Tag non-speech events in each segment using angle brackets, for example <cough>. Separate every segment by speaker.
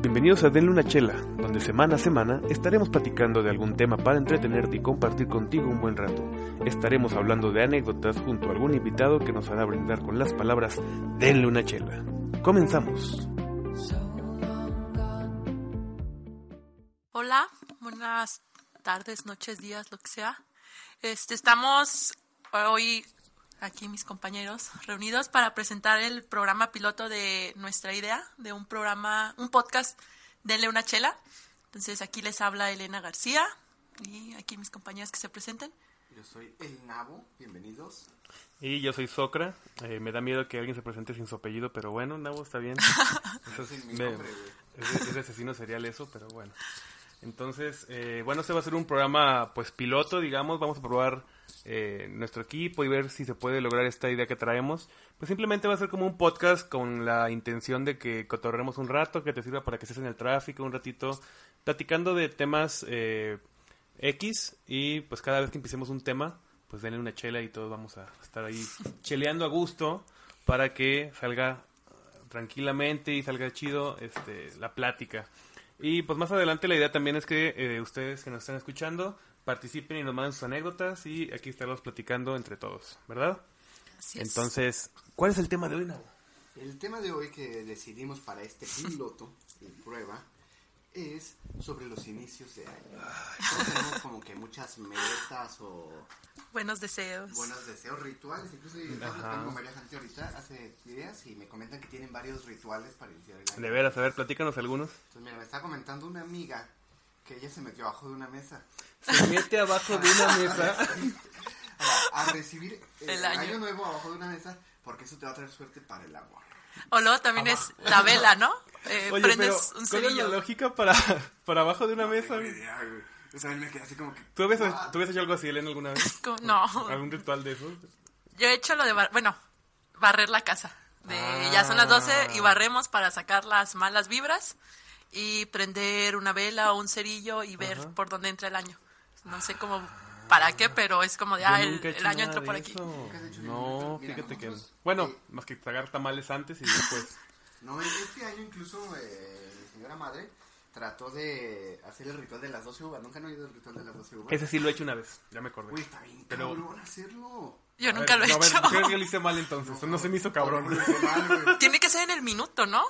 Speaker 1: Bienvenidos a Denle una chela, donde semana a semana estaremos platicando de algún tema para entretenerte y compartir contigo un buen rato. Estaremos hablando de anécdotas junto a algún invitado que nos hará brindar con las palabras Denle una chela. Comenzamos.
Speaker 2: Hola, buenas tardes, noches, días, lo que sea. Este, estamos hoy aquí mis compañeros reunidos para presentar el programa piloto de nuestra idea, de un programa, un podcast, Denle una chela. Entonces aquí les habla Elena García y aquí mis compañeros que se presenten.
Speaker 3: Yo soy El Nabo, bienvenidos.
Speaker 1: Y yo soy Socra. Eh, me da miedo que alguien se presente sin su apellido, pero bueno, Nabo está bien. <laughs> Eso es,
Speaker 3: es mi
Speaker 1: me-
Speaker 3: nombre, güey.
Speaker 1: es de- es de asesino serial eso, pero bueno. Entonces, eh, bueno, este va a ser un programa pues piloto, digamos. Vamos a probar eh, nuestro equipo y ver si se puede lograr esta idea que traemos. Pues simplemente va a ser como un podcast con la intención de que cotorremos un rato, que te sirva para que estés en el tráfico un ratito, platicando de temas eh, X y pues cada vez que empecemos un tema, pues denle una chela y todos vamos a estar ahí <laughs> cheleando a gusto para que salga tranquilamente y salga chido este, la plática. Y pues más adelante la idea también es que eh, ustedes que nos están escuchando participen y nos manden sus anécdotas y aquí estaremos platicando entre todos, ¿verdad?
Speaker 2: Así es.
Speaker 1: Entonces, ¿cuál es el tema de hoy, Nabo?
Speaker 3: El tema de hoy que decidimos para este piloto y prueba es sobre los inicios de año. Todos tenemos como que muchas metas o
Speaker 2: buenos deseos.
Speaker 3: buenos deseos, rituales. Incluso yo con varias gente ahorita hace días y me comentan que tienen varios rituales para iniciar el año.
Speaker 1: De veras, a ver, platícanos algunos.
Speaker 3: Entonces, mira, me está comentando una amiga que ella se metió abajo de una mesa
Speaker 1: Se mete abajo de una mesa.
Speaker 3: a, <laughs> a recibir el,
Speaker 2: El año.
Speaker 3: año nuevo abajo de una mesa porque eso te va a traer suerte para el amor.
Speaker 2: O luego también es la vela, ¿no? <laughs> Eh,
Speaker 1: Oye, pero
Speaker 2: prendes un
Speaker 1: ¿cuál es la lógica para, para abajo de una mesa?
Speaker 3: Tengo idea, güey. O sea, me quedé así como que...
Speaker 1: ¿Tú habías,
Speaker 3: "Ah".
Speaker 1: ¿Tú habías hecho algo así, Elena, alguna vez? <laughs>
Speaker 2: No,
Speaker 1: ¿Algún ritual de eso?
Speaker 2: yo he hecho lo de, bar- bueno, barrer la casa. De,
Speaker 1: Ah.
Speaker 2: Ya son las 12 y barremos para sacar las malas vibras y prender una vela o un cerillo y ver
Speaker 1: Ajá.
Speaker 2: por dónde entra el año. No sé cómo, para qué, pero es como de, ah, el,
Speaker 1: he
Speaker 2: el año entró por aquí.
Speaker 1: No, fíjate que... Bueno,
Speaker 3: sí.
Speaker 1: más que tragar tamales antes y después...
Speaker 3: No, este año incluso eh, mi señora madre trató de hacer el ritual de las 12 uvas. Nunca han oído el ritual de las 12 uvas.
Speaker 1: Ese sí lo he hecho una vez, ya me acordé.
Speaker 3: Uy, está bien
Speaker 1: Pero-
Speaker 3: cabrón hacerlo.
Speaker 2: Yo
Speaker 1: A
Speaker 2: nunca
Speaker 1: ver,
Speaker 2: lo he
Speaker 1: no, a ver,
Speaker 2: hecho.
Speaker 1: creo que lo hice mal entonces, no se me hizo cabrón.
Speaker 3: Mal.
Speaker 2: Tiene que ser en el minuto, ¿no?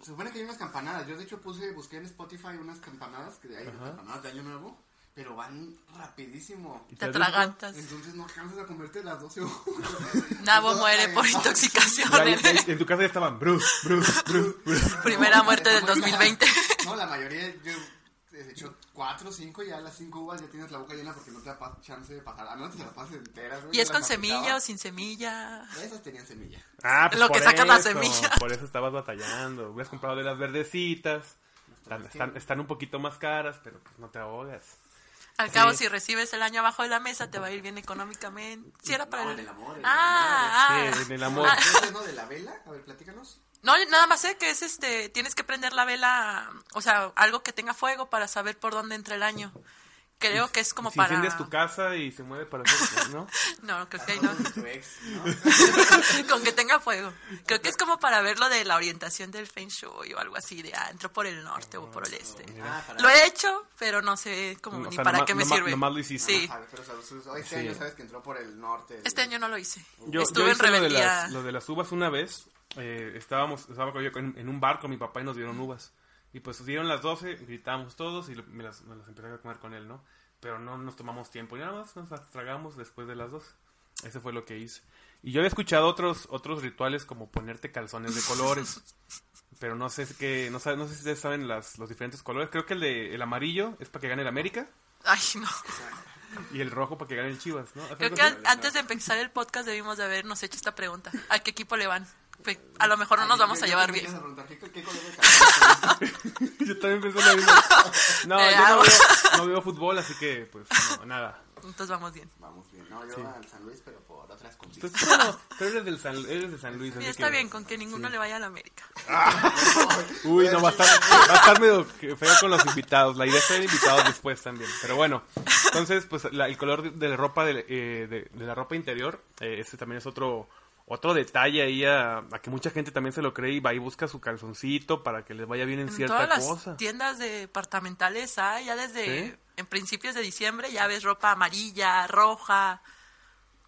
Speaker 3: Se supone que hay unas campanadas. Yo de hecho puse, busqué en Spotify unas campanadas que hay
Speaker 1: Ajá.
Speaker 3: campanadas de año nuevo, pero van rapidísimo.
Speaker 2: Te atragantas.
Speaker 3: Entonces no alcanzas a comerte las 12 uvas.
Speaker 2: Nabo <laughs> muere por intoxicación.
Speaker 1: Ya, ya, ya, en tu casa ya estaban Bruce, Bruce, Bruce, Bruce.
Speaker 2: Primera muerte del 2020.
Speaker 3: No, la mayoría, yo he hecho cuatro, cinco, ya las cinco uvas ya tienes la boca llena porque no te da chance de pasar. A menos que te las pases enteras, güey.
Speaker 2: ¿Y es con semilla o sin semilla?
Speaker 3: Esas tenían semilla.
Speaker 1: Ah, pues
Speaker 2: Lo que
Speaker 1: por
Speaker 2: saca la
Speaker 1: eso,
Speaker 2: semilla.
Speaker 1: Por eso estabas batallando. Hubieras comprado de las verdecitas. Están, están, están un poquito más caras, pero pues no te ahogas.
Speaker 2: Al cabo,
Speaker 1: Sí.
Speaker 2: si recibes el año abajo de la mesa, te va a ir bien económicamente. Si era para
Speaker 3: No,
Speaker 2: el...
Speaker 3: en el amor, el
Speaker 2: ah, ah.
Speaker 1: Sí, en el amor.
Speaker 2: Ah,
Speaker 3: ¿Ese no de la vela? A ver, platícanos.
Speaker 2: No, nada más sé que es este, tienes que prender la vela, o sea, algo que tenga fuego para saber por dónde entra el año. Creo que es como
Speaker 1: si
Speaker 2: para...
Speaker 1: tu casa y se mueve para hacer, ¿no? <laughs>
Speaker 2: No, creo que ahí no.
Speaker 3: Con ¿no? <laughs>
Speaker 2: Que tenga fuego. Creo que es como para ver lo de la orientación del Feng Shui o algo así, de ah, entró por el norte o por el este.
Speaker 3: Ah, para-
Speaker 2: Lo he hecho, pero no sé como
Speaker 1: O
Speaker 2: ni
Speaker 1: sea,
Speaker 2: para
Speaker 1: nomás-
Speaker 2: qué me
Speaker 1: nomás-
Speaker 2: sirve.
Speaker 1: nomás lo hiciste.
Speaker 2: Sí,
Speaker 3: pero sabes, este
Speaker 1: Sí.
Speaker 3: año sabes que entró por el norte.
Speaker 2: este año no lo hice.
Speaker 1: Yo,
Speaker 2: Estuve
Speaker 1: yo
Speaker 2: en
Speaker 1: hice lo de,
Speaker 2: rebeldía.
Speaker 1: las, lo de las uvas una vez. Eh, estábamos estaba yo en, en un bar con mi papá y nos dieron uvas. Y pues dieron las 12, gritábamos todos y lo- me las, me las empecé a comer con él, ¿no? Pero no nos tomamos tiempo y nada más nos las tragamos después de las 12. Ese fue lo que hice. Y yo había escuchado otros otros rituales como ponerte calzones de colores. <laughs> pero no sé qué, no, sabe- no sé si ustedes saben las, los diferentes colores. Creo que el de el amarillo es para que gane el América
Speaker 2: Ay, no.
Speaker 1: y el rojo para que gane el Chivas, ¿no? ¿Has
Speaker 2: Creo que antes de empezar el podcast debimos de habernos hecho esta pregunta. ¿A qué equipo le van? A lo mejor no nos vamos a llevar bien. <laughs>
Speaker 3: Yo
Speaker 1: también pensé lo mismo. <laughs> No,
Speaker 2: Eh,
Speaker 1: yo no veo, no veo <laughs> fútbol, así que, pues, no, nada.
Speaker 2: Entonces vamos bien.
Speaker 3: Vamos bien. No, yo al San Luis, pero por otras cosas.
Speaker 1: Pues, pero eres, del San, eres de San Luis.
Speaker 2: Sí,
Speaker 1: así
Speaker 2: está
Speaker 1: que-
Speaker 2: bien con que ninguno le vaya a la América.
Speaker 1: Uy, no, va a, estar, va a estar medio feo con los invitados. La idea es tener invitados después también. Pero bueno, entonces, pues, la- el color de, de la ropa, de, eh, de- de la ropa interior, eh, ese también es otro otro detalle ahí a, a que mucha gente también se lo cree y va y busca su calzoncito para que les vaya bien en
Speaker 2: En
Speaker 1: cierta
Speaker 2: todas las
Speaker 1: cosa.
Speaker 2: tiendas departamentales hay, ya desde
Speaker 1: ¿Sí?
Speaker 2: en principios de diciembre ya ves ropa amarilla, roja.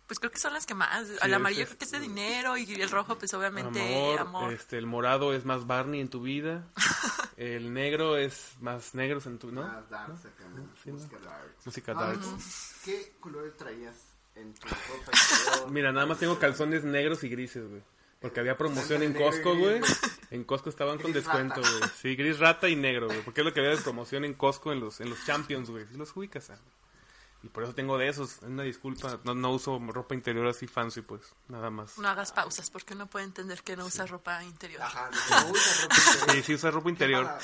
Speaker 2: Pues creo que son las que más.
Speaker 1: Sí,
Speaker 2: el amarillo
Speaker 1: es-
Speaker 2: creo que es de dinero y el rojo pues obviamente
Speaker 1: Amor,
Speaker 2: amor.
Speaker 1: este, el morado es más Barney en tu vida. <laughs> el negro es más negros en tu, ¿no?
Speaker 3: Más darks acá, ¿no?
Speaker 1: Sí, ¿no?
Speaker 3: Música darks.
Speaker 1: Música
Speaker 3: Ah,
Speaker 1: darks.
Speaker 3: ¿tú ¿Qué colores traías en tu ropa interior? <laughs>
Speaker 1: Mira, nada más tengo calzones negros y grises, güey. Porque había promoción en Costco, güey. En Costco estaban con descuento, güey. Sí, gris rata y negro, güey. Porque es lo que había de promoción en Costco en los, en los Champions, güey. Los ubicas, ah, güey. Y por eso tengo de esos. Una disculpa, no, no uso ropa interior así fancy, pues. Nada más.
Speaker 2: No hagas pausas porque uno puede entender que no usas ropa interior.
Speaker 3: Ajá, no usas ropa <laughs> interior.
Speaker 1: Sí, sí usa ropa interior.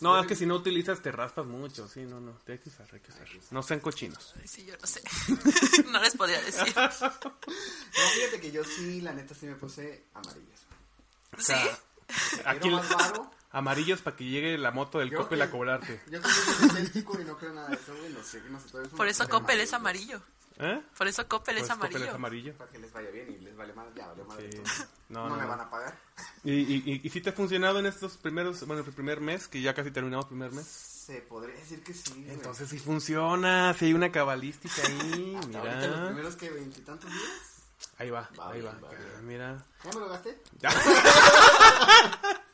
Speaker 1: No, es que si no utilizas te raspas mucho. Sí, no, no. Hay que usar, hay que usar. No sean cochinos.
Speaker 2: Sí, yo no sé. <laughs> no les podría decir.
Speaker 3: No, fíjate que yo sí, la neta, sí me puse amarillas.
Speaker 1: O sea,
Speaker 2: ¿Sí?
Speaker 1: aquí
Speaker 3: Quiero más varo.
Speaker 1: Amarillos para que llegue la moto del Coppel a cobrarte.
Speaker 3: Yo creo que es idéntico y no creo nada de eso, güey. No sé, no sé. todo eso
Speaker 2: Por eso Coppel es amarillo.
Speaker 1: ¿Eh?
Speaker 2: Por eso Coppel
Speaker 1: Pues
Speaker 2: es
Speaker 1: Coppel
Speaker 2: amarillo.
Speaker 1: es amarillo.
Speaker 3: Para que les vaya bien y les vale más, ya vale más.
Speaker 1: Sí.
Speaker 3: No,
Speaker 1: No, no,
Speaker 3: me van a pagar.
Speaker 1: ¿Y, y, y, y si te ha funcionado en estos primeros, bueno, el primer mes, que ya casi terminamos el primer mes?
Speaker 3: Se podría decir que sí, güey.
Speaker 1: Entonces sí funciona, si hay una cabalística ahí, <laughs>
Speaker 3: Hasta ahorita los
Speaker 1: mira.
Speaker 3: primeros que veintitantos días.
Speaker 1: Ahí va,
Speaker 3: Va
Speaker 1: ahí va,
Speaker 3: bien, va.
Speaker 1: Ah, mira.
Speaker 3: ¿Ya me lo gasté? <laughs>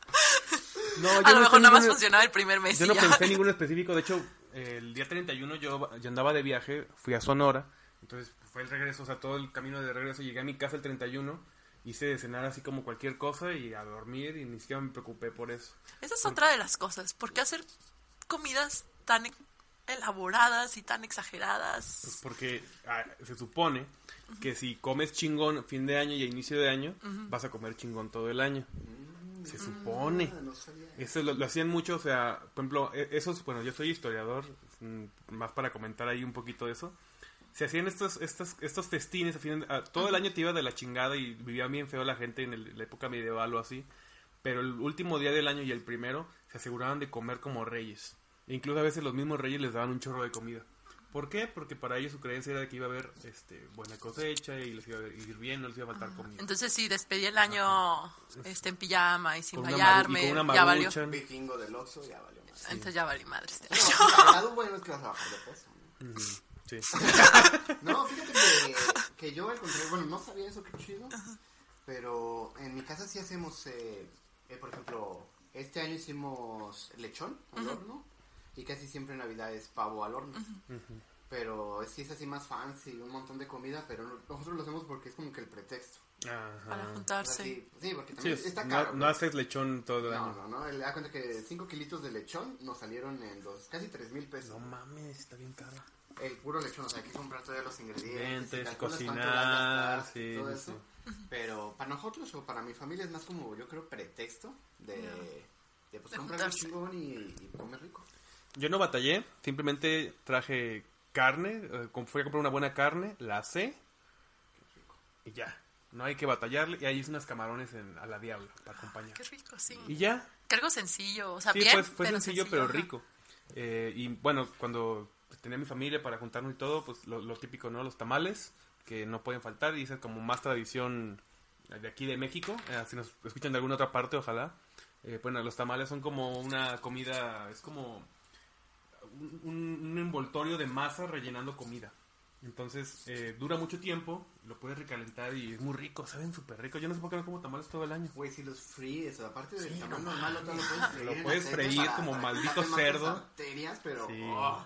Speaker 1: No,
Speaker 2: A
Speaker 1: yo
Speaker 2: lo
Speaker 1: no
Speaker 2: mejor nada más
Speaker 1: ningún-
Speaker 2: funcionaba el primer mes.
Speaker 1: Yo no
Speaker 2: ya.
Speaker 1: pensé en <laughs> ninguno específico, de hecho, el día 31 yo, yo andaba de viaje, fui a Sonora, entonces fue el regreso, o sea, todo el camino de regreso, llegué a mi casa el 31, hice de cenar así como cualquier cosa y a dormir y ni siquiera me preocupé por eso.
Speaker 2: Esa es otra de las cosas. ¿Por qué hacer comidas tan e- elaboradas y tan exageradas?
Speaker 1: Pues porque ah, se supone que si comes chingón fin de año y a inicio de año, vas a comer chingón todo el año. Se supone.
Speaker 3: Ah, no sabía.
Speaker 1: Eso lo, lo hacían mucho, o sea, por ejemplo, e- esos, bueno, yo soy historiador, mm, más para comentar ahí un poquito de eso. Se hacían estos, estos, estos festines, a fin de- a- todo el año te iba de la chingada y vivía bien feo la gente en el- la época medieval o así, pero el último día del año y el primero se aseguraban de comer como reyes. E incluso a veces los mismos reyes les daban un chorro de comida. ¿Por qué? Porque para ellos su creencia era de que iba a haber este, buena cosecha y les iba a ir bien, no les iba a faltar comida.
Speaker 2: Entonces, si despedí el año este, en pijama y sin
Speaker 1: Con una maru- y
Speaker 2: bañarme,
Speaker 1: con una
Speaker 2: ya valió.
Speaker 1: maruchan.
Speaker 3: Vikingo del Oxxo, ya valió más.
Speaker 2: Entonces ya valí madre este año.
Speaker 3: No, lado bueno es que vas a bajar de peso. ¿no?
Speaker 1: Sí.
Speaker 3: No, fíjate que, que yo al contrario, bueno, no sabía eso, qué chido. Pero en mi casa sí hacemos, eh, eh, por ejemplo, este año hicimos lechón al horno. Y casi siempre en Navidad es pavo al horno. Pero sí es así más fancy, un montón de comida. Pero no- nosotros lo hacemos porque es como que el pretexto.
Speaker 2: Para
Speaker 1: Ajá.
Speaker 3: O sea,
Speaker 2: juntarse.
Speaker 3: sí, sí, porque
Speaker 1: Sí,
Speaker 3: también
Speaker 1: es-
Speaker 3: está
Speaker 1: no,
Speaker 3: caro.
Speaker 1: no
Speaker 3: ¿no?
Speaker 1: haces lechón todo el
Speaker 3: No,
Speaker 1: año.
Speaker 3: no, no. Le da cuenta que 5 kilitos de lechón nos salieron en dos, casi 3 mil pesos.
Speaker 1: No mames, está bien caro.
Speaker 3: El puro lechón, o sea, hay que comprar todos los ingredientes, cuánto
Speaker 1: cocinar, sí,
Speaker 3: todo
Speaker 1: sí,
Speaker 3: eso. Pero para nosotros o para mi familia es más como, yo creo, pretexto de, de pues
Speaker 2: De
Speaker 3: comprar un chingón y, y comer rico.
Speaker 1: Yo no batallé, simplemente traje carne, eh, fui a comprar una buena carne, la asé y ya. No hay que batallarle y ahí hice unas camarones en- a la diabla para acompañar.
Speaker 2: Qué rico, sí.
Speaker 1: Y ya,
Speaker 2: Que algo sencillo, o sea,
Speaker 1: sí,
Speaker 2: bien,
Speaker 1: pues, fue
Speaker 2: pero
Speaker 1: sencillo, pero rico. Eh, y bueno, cuando tenía mi familia para juntarnos y todo, pues lo, lo típico, ¿no? Los tamales, que no pueden faltar, y esa es como más tradición de aquí de México. Eh, si nos escuchan de alguna otra parte, ojalá. Eh, bueno, los tamales son como una comida, es como un, un- envoltorio de masa rellenando comida. Entonces, eh, dura mucho tiempo, lo puedes recalentar y es muy rico, saben súper rico. Yo no sé por qué no como tamales todo el año.
Speaker 3: Güey, si los fríes, aparte del
Speaker 1: Sí,
Speaker 3: tamal
Speaker 1: no
Speaker 3: normal, lo puedes freír.
Speaker 1: Lo puedes freír
Speaker 3: para-
Speaker 1: como
Speaker 3: para
Speaker 1: maldito cerdo.
Speaker 3: bacterias, pero...
Speaker 1: Sí,
Speaker 3: oh,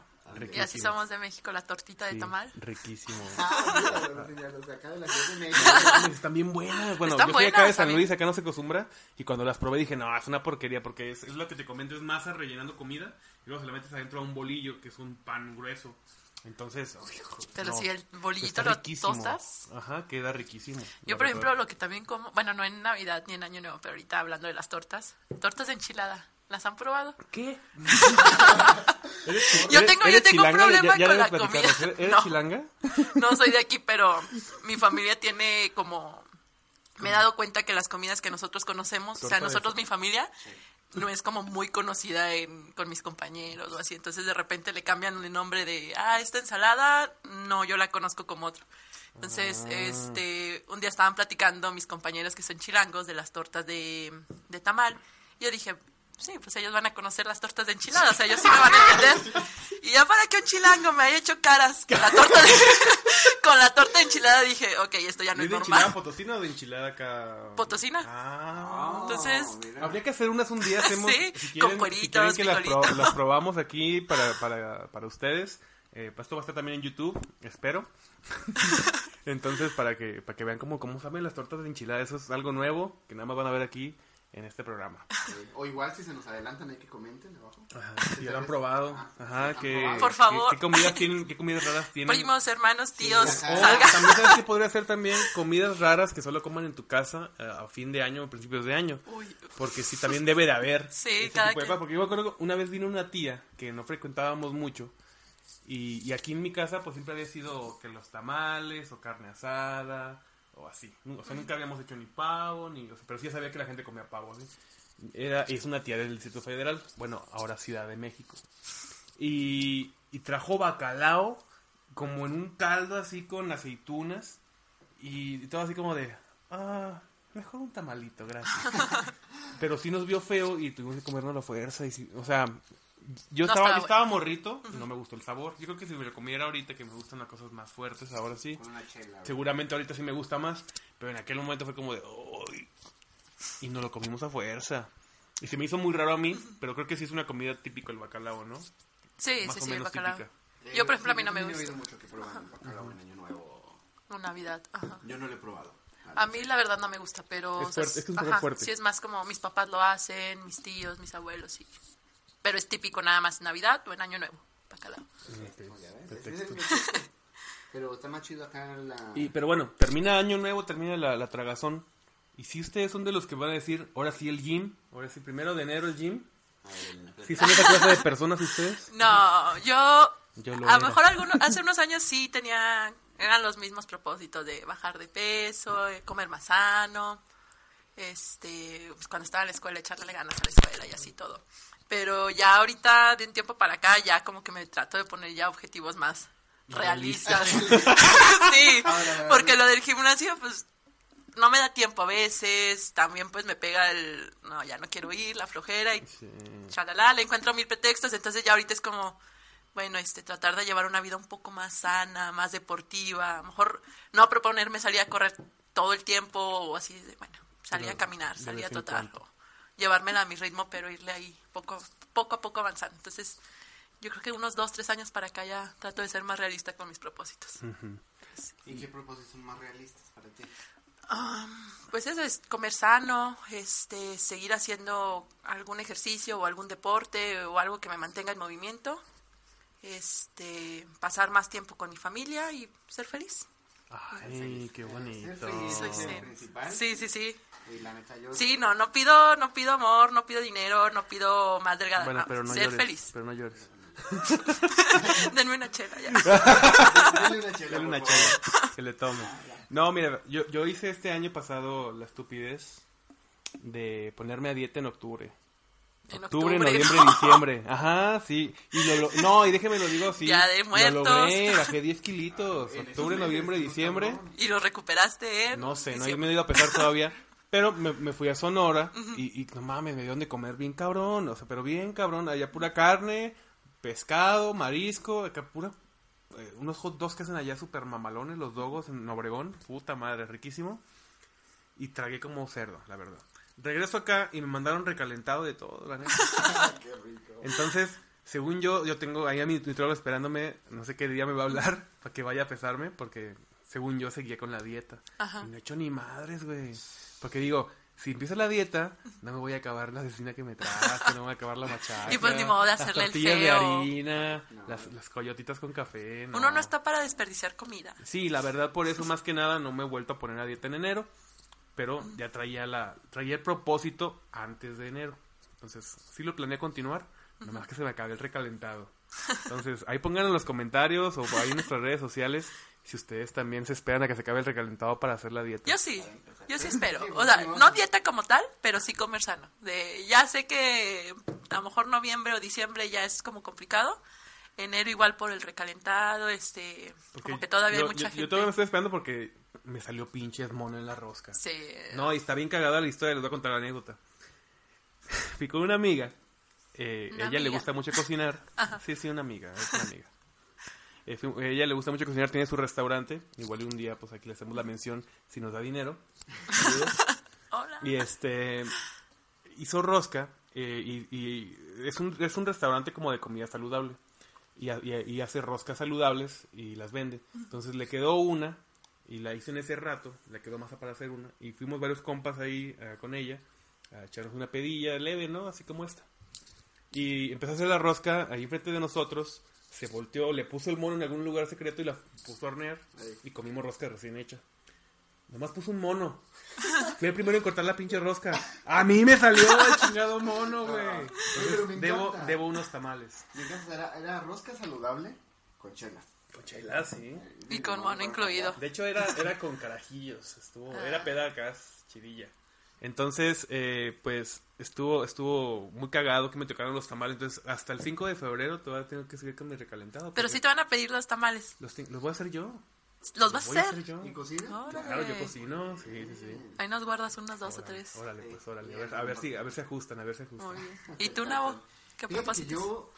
Speaker 2: Y así somos de México, la tortita de
Speaker 1: Sí,
Speaker 2: tamal.
Speaker 1: Riquísimo.
Speaker 3: Ah, mira, los señores de acá de la Ciudad de México.
Speaker 1: Mames, Están bien buenas. Bueno,
Speaker 2: Están
Speaker 1: yo soy acá de San. Luis, acá no se acostumbra. Y cuando las probé dije, no, es una porquería porque es, es lo que te comento, es masa rellenando comida. Y luego se la metes adentro a un bolillo, que es un pan grueso. Entonces, oh, hijo,
Speaker 2: Pero
Speaker 1: no,
Speaker 2: si el bolillito lo
Speaker 1: riquísimo.
Speaker 2: tostas.
Speaker 1: Ajá, queda riquísimo.
Speaker 2: Yo, por
Speaker 1: verdad.
Speaker 2: ejemplo, lo que también como, bueno, no en Navidad ni en Año Nuevo, pero ahorita hablando de las tortas, tortas de enchilada. ¿Las han probado?
Speaker 1: ¿Qué? <laughs>
Speaker 2: Yo tengo- yo tengo un problema con la comida. <laughs>
Speaker 1: ¿Eres
Speaker 2: No.
Speaker 1: chilanga?
Speaker 2: No soy de aquí, pero mi familia tiene como... Me he dado cuenta que las comidas que nosotros conocemos, o sea, nosotros, mi familia, no es como muy conocida en, con mis compañeros o así. Entonces, de repente le cambian el nombre de, ah, esta ensalada, no, yo la conozco como otro. Entonces,
Speaker 1: Ah.
Speaker 2: este, un día estaban platicando mis compañeros que son chilangos de las tortas de, de tamal. Y yo dije, sí, pues ellos van a conocer las tortas de enchiladas, o sea, ellos sí me van a entender. Y ya para que un chilango me haya hecho caras con la torta de, <laughs> con la torta de enchilada, dije, ok, esto ya no
Speaker 1: ¿Es
Speaker 2: es
Speaker 1: de enchilada
Speaker 2: normal.
Speaker 1: potosina o de enchilada acá?
Speaker 2: Potosina.
Speaker 1: Ah.
Speaker 2: Entonces,
Speaker 3: mira.
Speaker 1: Habría que hacer unas un día, <laughs> hacemos,
Speaker 2: Sí,
Speaker 1: si
Speaker 2: con
Speaker 1: quieren, si
Speaker 2: cueritos,
Speaker 1: quieren que las, pro- las <laughs> probamos aquí para, para, para ustedes. Eh, pues esto va a estar también en YouTube, espero. Entonces, para que, para que vean cómo, cómo saben las tortas de enchilada, eso es algo nuevo que nada más van a ver aquí en este programa.
Speaker 3: Eh, O igual si se nos adelantan hay que comenten abajo.
Speaker 1: Si ya lo han probado,
Speaker 3: Ah,
Speaker 1: ajá, que,
Speaker 3: probado.
Speaker 2: Por favor.
Speaker 1: ¿qué, qué comidas tienen, qué comidas raras tienen?
Speaker 2: primos, hermanos, tíos,
Speaker 3: ajá.
Speaker 1: O también sabes que podría ser también comidas raras que solo coman en tu casa eh, a fin de año o principios de año.
Speaker 2: Uy,
Speaker 1: Porque sí, también debe de haber.
Speaker 2: Sí, cada
Speaker 1: tipo de
Speaker 2: quien.
Speaker 1: cosas. Porque yo me acuerdo que una vez vino una tía que no frecuentábamos mucho. Y, y aquí en mi casa, pues siempre había sido que los tamales o carne asada o así. O sea, nunca habíamos hecho ni pavo, ni. o sea, pero sí sabía que la gente comía pavo, ¿sí? Era, es una tía del Distrito Federal, bueno, ahora Ciudad de México. Y, y trajo bacalao como en un caldo así con aceitunas. Y todo así como de. Ah, mejor un tamalito, gracias. <laughs> Pero sí nos vio feo y tuvimos que comernos la fuerza. Y sí, o sea, yo
Speaker 2: No
Speaker 1: estaba,
Speaker 2: estaba
Speaker 1: yo estaba morrito, no me gustó el sabor. Yo creo que si me lo comiera ahorita, que me gustan las cosas más fuertes, ahora sí.
Speaker 3: Con una chela.
Speaker 1: Seguramente ahorita sí me gusta más, pero en aquel momento fue como de... "Ay". Y nos lo comimos a fuerza. Y se me hizo muy raro a mí, pero creo que sí es una comida típica el bacalao, ¿no?
Speaker 2: Sí,
Speaker 1: Más
Speaker 2: sí,
Speaker 1: o
Speaker 2: sí, el
Speaker 1: menos
Speaker 2: bacalao.
Speaker 1: típica.
Speaker 3: Eh,
Speaker 2: Yo, por ejemplo, a mí no me gusta.
Speaker 3: He oído mucho que prueban el bacalao en Año Nuevo.
Speaker 2: O Navidad, ajá.
Speaker 3: Yo no lo he probado.
Speaker 2: A mí la verdad no me gusta, pero...
Speaker 1: Es
Speaker 2: o sea,
Speaker 1: fuerte, es que es
Speaker 2: ajá,
Speaker 1: fuerte.
Speaker 2: Sí, es más como mis papás lo hacen, mis tíos, mis abuelos, sí. Pero es típico nada más en Navidad o en Año Nuevo, bacalao.
Speaker 1: Pretexto.
Speaker 3: Pero está más chido acá la...
Speaker 1: Y, pero bueno, termina año nuevo, termina la, la tragazón. Y si ustedes son de los que van a decir, ahora sí el gym, ahora sí, primero de enero el gym.
Speaker 3: La-
Speaker 1: ¿Sí son esa clase de personas ustedes? <laughs>
Speaker 2: No, yo...
Speaker 1: Yo lo
Speaker 2: a lo mejor algunos, hace unos años sí tenía... Eran los mismos propósitos de bajar de peso, eh, comer más sano. Este, pues cuando estaba en la escuela, echarle ganas a la escuela y así todo. Pero ya ahorita, de un tiempo para acá, ya como que me trato de poner ya objetivos más realistas. <laughs> sí, porque lo del gimnasio, pues, no me da tiempo a veces. También, pues, me pega el, no, ya no quiero ir, la flojera y
Speaker 1: Sí.
Speaker 2: chalala, le encuentro mil pretextos. Entonces ya ahorita es como, bueno, este, tratar de llevar una vida un poco más sana, más deportiva. A lo mejor no proponerme salir a correr todo el tiempo o así, de, bueno, salir a caminar, salir a trotar. o llevármela a mi ritmo, pero irle ahí poco, poco a poco avanzando. Entonces, yo creo que unos dos, tres años para acá ya trato de ser más realista con mis propósitos.
Speaker 3: ¿Y qué propósitos son más realistas para ti?
Speaker 2: Pues eso es comer sano, este, seguir haciendo algún ejercicio o algún deporte o algo que me mantenga en movimiento, este, pasar más tiempo con mi familia y ser feliz.
Speaker 1: Ay, qué bonito.
Speaker 2: Sí. Sí, sí, sí. No, no pido, no pido amor, no pido dinero, no pido más delgada,
Speaker 1: Bueno,
Speaker 2: no,
Speaker 1: pero no
Speaker 2: ser
Speaker 1: llores.
Speaker 2: feliz.
Speaker 1: Pero no llores. <laughs>
Speaker 2: Denme una chela ya. <laughs>
Speaker 3: Dale una chela, por
Speaker 1: una chela, que le tome. No, mira, yo, yo hice este año pasado la estupidez de ponerme a dieta en octubre.
Speaker 2: En
Speaker 1: Octubre,
Speaker 2: octubre,
Speaker 1: noviembre,
Speaker 2: no.
Speaker 1: diciembre. Ajá, sí. Y lo, lo- no, y déjeme lo digo así.
Speaker 2: Ya de
Speaker 1: Lo
Speaker 2: muertos.
Speaker 1: logré, bajé <laughs> 10 kilitos.
Speaker 3: En
Speaker 1: Octubre, noviembre, diciembre.
Speaker 2: Y lo recuperaste, ¿eh?
Speaker 1: No sé, no me he ido a pesar <laughs> todavía. Pero me, me fui a Sonora y, y no mames, me dieron de comer bien cabrón. O sea, pero bien cabrón. Allá pura carne, pescado, marisco. Acá pura. eh, unos hot dogs que hacen allá súper mamalones, los dogos en Obregón. Puta madre, riquísimo. Y tragué como cerdo, la verdad. Regreso acá y me mandaron recalentado de todo, la neta. <laughs>
Speaker 3: Qué rico.
Speaker 1: Entonces, según yo, yo tengo ahí a mi nutrólogo esperándome, no sé qué día me va a hablar <laughs> para que vaya a pesarme, porque según yo seguía con la dieta.
Speaker 2: Ajá.
Speaker 1: Y no he hecho ni madres, güey. Porque digo, si empiezo la dieta, no me voy a acabar la asesina que me traje, no me voy a acabar la machaca.
Speaker 2: Y pues ni modo de
Speaker 1: las
Speaker 2: hacerle el
Speaker 1: tortillas de
Speaker 2: feo.
Speaker 1: harina, las, las coyotitas con café. No.
Speaker 2: Uno no está para desperdiciar comida.
Speaker 1: Sí, la verdad, por eso más que nada no me he vuelto a poner a dieta en enero. Pero ya traía la traía el propósito antes de enero. Entonces, sí lo planeé continuar. Nomás que se me acabe el recalentado. Entonces, ahí pongan en los comentarios o ahí en nuestras redes sociales si ustedes también se esperan a que se acabe el recalentado para hacer la dieta.
Speaker 2: Yo sí, yo sí espero. O sea, no dieta como tal, pero sí comer sano. De, ya sé que a lo mejor noviembre o diciembre ya es como complicado. Enero igual por el recalentado, este,
Speaker 1: Porque
Speaker 2: como que todavía
Speaker 1: yo,
Speaker 2: hay mucha
Speaker 1: yo-
Speaker 2: gente.
Speaker 1: Yo todavía me estoy esperando porque me salió pinches mono en la rosca.
Speaker 2: Sí.
Speaker 1: No, y está bien cagada la historia, les voy a contar la anécdota. <laughs> Fui con una amiga, eh,
Speaker 2: ¿Una
Speaker 1: ella le gusta mucho cocinar. <laughs> Sí, sí, una amiga, es una amiga. Eh, ella le gusta mucho cocinar, tiene su restaurante. Igual un día, pues aquí le hacemos la mención si nos da dinero. <laughs>
Speaker 2: Hola.
Speaker 1: Y este hizo rosca eh, y, y es, un, es un restaurante como de comida saludable. Y- y hace roscas saludables y las vende. Entonces le quedó una y la hizo en ese rato, le quedó más para hacer una. Y fuimos varios compas ahí eh, con ella a echarnos una pedilla leve, ¿no? Así como esta. Y empezó a hacer la rosca ahí enfrente de nosotros. Se volteó, le puso el mono en algún lugar secreto y la puso a hornear.
Speaker 3: Ahí.
Speaker 1: Y comimos rosca recién hecha. Nomás puso un mono. <laughs> Fui el primero en cortar la pinche rosca. A mí me salió el chingado mono, güey.
Speaker 3: Me
Speaker 1: Entonces, debo, debo unos tamales.
Speaker 3: Mi casa era, era rosca saludable con chelas.
Speaker 1: Con sí.
Speaker 2: Y con mono incluido.
Speaker 1: De hecho, era, era con carajillos. Estuvo, era peda acá, chidilla. Entonces, eh, pues, estuvo, estuvo muy cagado que me tocaron los tamales. Entonces, hasta el 5 de febrero todavía tengo que seguir con mi recalentado.
Speaker 2: Pero sí te van a pedir los tamales.
Speaker 1: los, los voy a hacer yo.
Speaker 2: ¿Los vas
Speaker 1: voy
Speaker 2: a hacer?
Speaker 1: hacer yo.
Speaker 3: ¿Y cocina?
Speaker 2: Órale.
Speaker 1: Claro, yo cocino, sí, sí, sí.
Speaker 2: Ahí nos guardas unos dos o tres.
Speaker 1: Órale, pues, órale. A ver, a ver si, a ver si ajustan, a ver si ajustan.
Speaker 2: Muy bien. ¿Y tú, Nabo? ¿Qué propósitos?
Speaker 3: yo,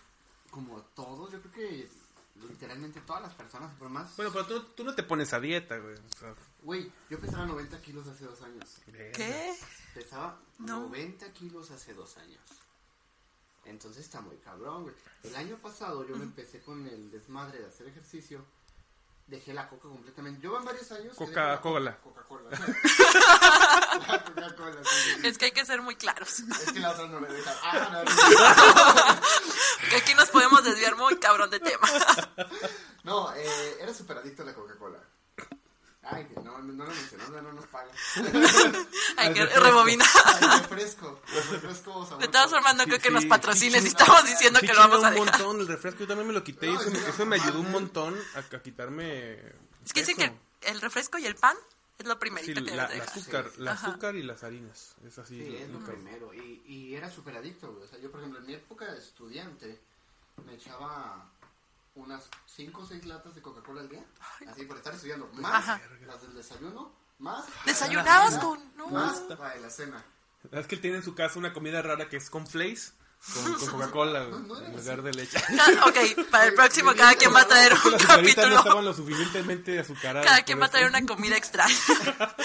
Speaker 3: como todos, yo creo que literalmente todas las personas, por más...
Speaker 1: Bueno, pero tú, tú no te pones a dieta, güey. O sea,
Speaker 3: Güey, yo pesaba 90 kilos hace dos años.
Speaker 1: verga.
Speaker 2: ¿Qué?
Speaker 3: Pesaba
Speaker 2: No.
Speaker 3: 90 kilos hace dos años. Entonces está muy cabrón, güey. El año pasado yo me empecé con el desmadre de hacer ejercicio. Dejé la coca completamente. Yo en varios años... que dejé la
Speaker 1: Coca-Cola.
Speaker 3: coca- Coca-Cola. La Coca-Cola, sí, sí.
Speaker 2: Es que hay que ser muy claros.
Speaker 3: Es que la otra no me deja. Ah, no, no. <laughs>
Speaker 2: Que aquí nos podemos desviar muy cabrón de tema. <laughs>
Speaker 3: No, eh, era súper adicto a la Coca-Cola. Ay, que no, no lo mencionó, no, no nos pagan. <laughs>
Speaker 2: Hay que rebobinar.
Speaker 3: Ay, refresco. Los refrescos sabor
Speaker 2: De todas formas, no
Speaker 1: Sí,
Speaker 2: creo que
Speaker 1: sí,
Speaker 2: nos patrocines
Speaker 1: sí,
Speaker 2: y estamos diciendo
Speaker 1: Sí
Speaker 2: que lo vamos a
Speaker 1: un
Speaker 2: dejar.
Speaker 1: montón el refresco, yo también me lo quité y eso, me- eso me ayudó un montón a, a quitarme
Speaker 2: Es que dicen que el refresco y el pan es lo
Speaker 1: Sí,
Speaker 2: primerito que
Speaker 1: la,
Speaker 2: debes
Speaker 1: la azúcar,
Speaker 3: Sí, sí.
Speaker 1: la azúcar y las harinas, es así.
Speaker 3: Sí,
Speaker 1: lo-
Speaker 3: es lo primero. Y, y era súper adicto, güey. O sea, yo, por ejemplo, en mi época de estudiante, me echaba unas 5 o 6 latas de Coca-Cola al día. Así por estar estudiando. Más
Speaker 2: Ajá.
Speaker 3: las del desayuno, más.
Speaker 2: ¿Desayunabas
Speaker 3: la
Speaker 2: con- no.
Speaker 3: Más para la cena.
Speaker 1: Es que él tiene en su casa una comida rara que es con flakes, con, con Coca-Cola,
Speaker 3: no
Speaker 1: en lugar de leche.
Speaker 2: Ok, para el próximo cada quien va a traer un
Speaker 1: las azucaritas no
Speaker 2: capítulo.
Speaker 1: estaban lo suficientemente azucaradas.
Speaker 2: Cada quien va a traer una comida extraña. <laughs>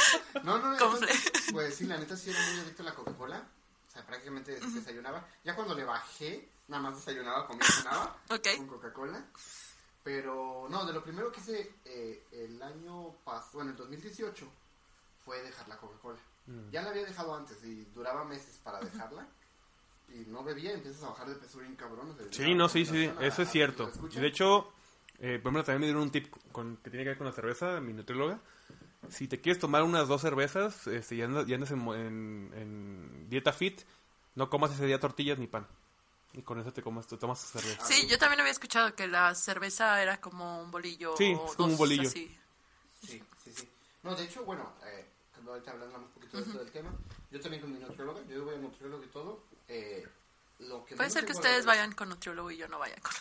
Speaker 3: No, no, no. Entonces, Pues sí, la neta sí era muy adicto a la Coca-Cola. O sea, prácticamente desayunaba. Ya cuando le bajé, nada más desayunaba, comía, cenaba. <laughs>
Speaker 2: Ok.
Speaker 3: Con Coca-Cola. Pero no, de lo primero que hice eh, el año pasado, bueno, el 2018, fue dejar la Coca-Cola.
Speaker 1: Mm.
Speaker 3: Ya la había dejado antes y duraba meses para dejarla. Y no bebía, empiezas a bajar de peso bien cabrón. o sea,
Speaker 1: Sí, no, sí, sí, eso es
Speaker 3: ¿lo
Speaker 1: cierto. De hecho, eh, por ejemplo, también me dieron un tip con, que tiene que ver con la cerveza, mi nutrióloga. Si te quieres tomar unas dos cervezas este, y andas, y andas en, en- en dieta fit, no comas ese día tortillas ni pan. Y con eso te comas, te tomas tu cerveza.
Speaker 2: Sí, yo también había escuchado que la cerveza era como un bolillo.
Speaker 1: Sí, es como un
Speaker 2: dos
Speaker 1: bolillo.
Speaker 2: así.
Speaker 3: Sí, sí, sí. No, de hecho, bueno, eh, ahorita hablando un poquito de esto del tema, yo también con mi nutrióloga, yo voy a nutriólogo y todo, eh, lo que
Speaker 2: Puede ser que ustedes vayan con nutriólogo y yo no vaya con